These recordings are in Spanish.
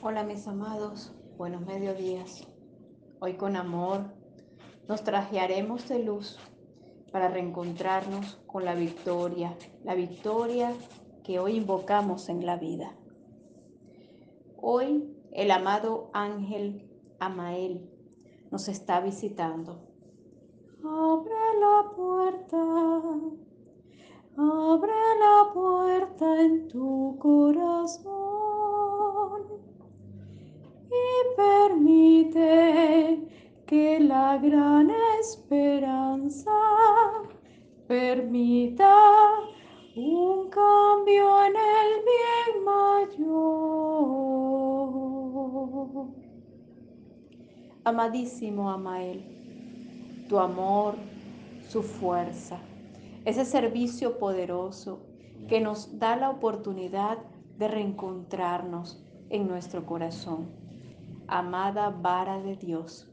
Hola mis amados, buenos mediodías. Hoy con amor nos trajearemos de luz para reencontrarnos con la victoria, la victoria que hoy invocamos en la vida. Hoy el amado ángel Amael nos está visitando. Abre la puerta, abre la puerta en tu corazón. Permite que la gran esperanza permita un cambio en el bien mayor. Amadísimo Amael, tu amor, su fuerza, ese servicio poderoso que nos da la oportunidad de reencontrarnos en nuestro corazón amada vara de Dios.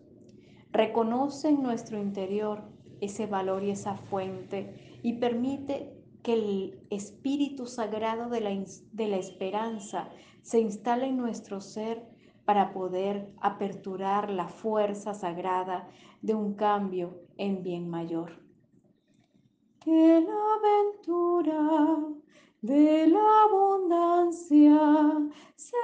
Reconoce en nuestro interior ese valor y esa fuente y permite que el Espíritu Sagrado de la, de la esperanza se instale en nuestro ser para poder aperturar la fuerza sagrada de un cambio en bien mayor. Que la aventura de la abundancia se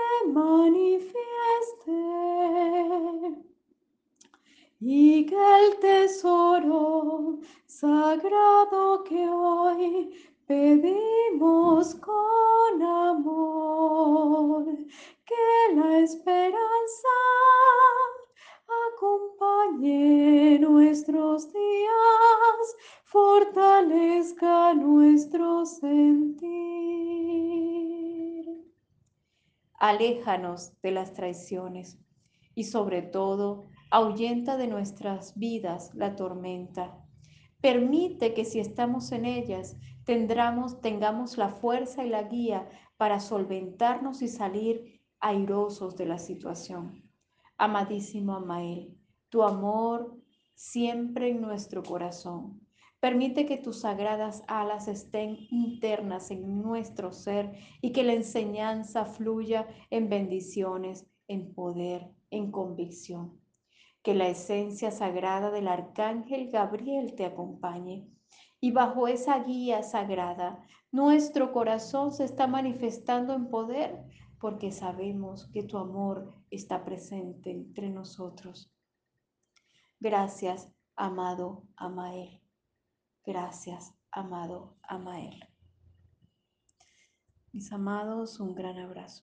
y que el tesoro sagrado que hoy pedimos con amor, que la esperanza acompañe nuestros días, fortalezca nuestro sentir. Aléjanos de las traiciones y sobre todo ahuyenta de nuestras vidas la tormenta. Permite que si estamos en ellas, tendremos, tengamos la fuerza y la guía para solventarnos y salir airosos de la situación. Amadísimo Amael, tu amor siempre en nuestro corazón. Permite que tus sagradas alas estén internas en nuestro ser y que la enseñanza fluya en bendiciones, en poder, en convicción que la esencia sagrada del arcángel Gabriel te acompañe. Y bajo esa guía sagrada, nuestro corazón se está manifestando en poder porque sabemos que tu amor está presente entre nosotros. Gracias, amado Amael. Gracias, amado Amael. Mis amados, un gran abrazo.